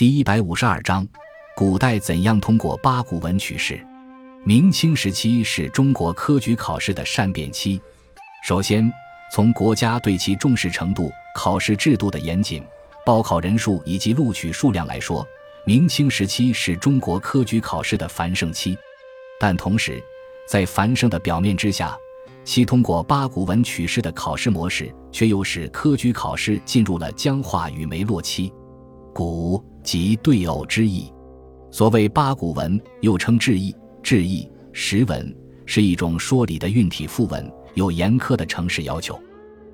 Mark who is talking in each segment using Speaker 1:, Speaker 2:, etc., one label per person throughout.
Speaker 1: 第一百五十二章：古代怎样通过八股文取士？明清时期是中国科举考试的善变期。首先，从国家对其重视程度、考试制度的严谨、报考人数以及录取数量来说，明清时期是中国科举考试的繁盛期。但同时，在繁盛的表面之下，其通过八股文取士的考试模式，却又使科举考试进入了僵化与没落期。古即对偶之意。所谓八股文，又称志意、志意、实文，是一种说理的韵体赋文，有严苛的程式要求。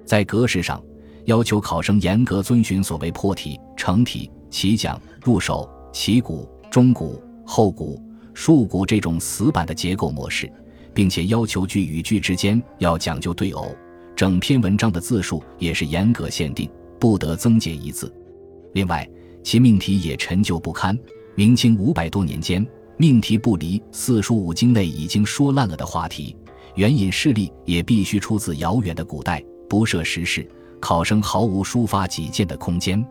Speaker 1: 在格式上，要求考生严格遵循所谓破题、成题、起讲、入手、起鼓、中鼓、后鼓、竖鼓这种死板的结构模式，并且要求句与句之间要讲究对偶。整篇文章的字数也是严格限定，不得增减一字。另外，其命题也陈旧不堪。明清五百多年间，命题不离四书五经内已经说烂了的话题，援引事例也必须出自遥远的古代，不涉时事，考生毫无抒发己见的空间。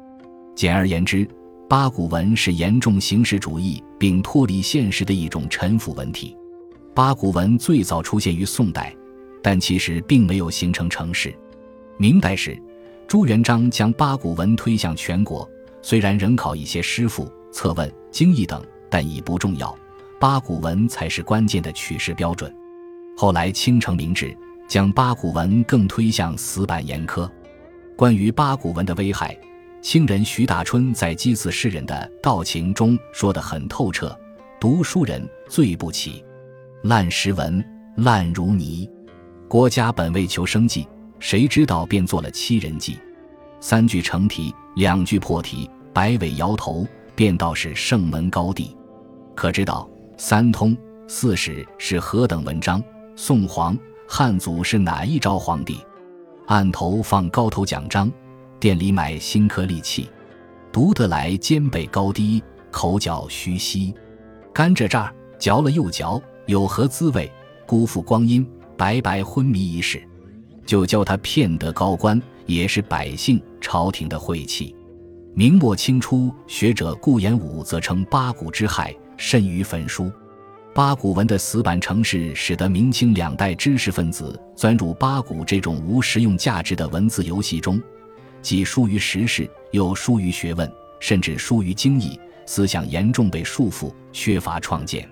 Speaker 1: 简而言之，八股文是严重形式主义并脱离现实的一种陈腐文体。八股文最早出现于宋代，但其实并没有形成程式。明代时，朱元璋将八股文推向全国。虽然仍考一些诗赋、策问、经义等，但已不重要。八股文才是关键的取士标准。后来清承明制，将八股文更推向死板严苛。关于八股文的危害，清人徐大春在讥刺世人的《道情》中说得很透彻：“读书人最不起，烂诗文，烂如泥。国家本为求生计，谁知道便做了欺人计。三句成题，两句破题。”摆尾摇头，便道是圣门高地。可知道三通四史是何等文章？宋皇汉祖是哪一朝皇帝？案头放高头奖章，店里买新颗利器，读得来肩背高低，口角虚稀。甘蔗渣嚼了又嚼，有何滋味？辜负光阴，白白昏迷一世。就教他骗得高官，也是百姓朝廷的晦气。明末清初学者顾炎武则称八股之害甚于焚书。八股文的死板程式，使得明清两代知识分子钻入八股这种无实用价值的文字游戏中，既疏于时事，又疏于学问，甚至疏于经义，思想严重被束缚，缺乏创建。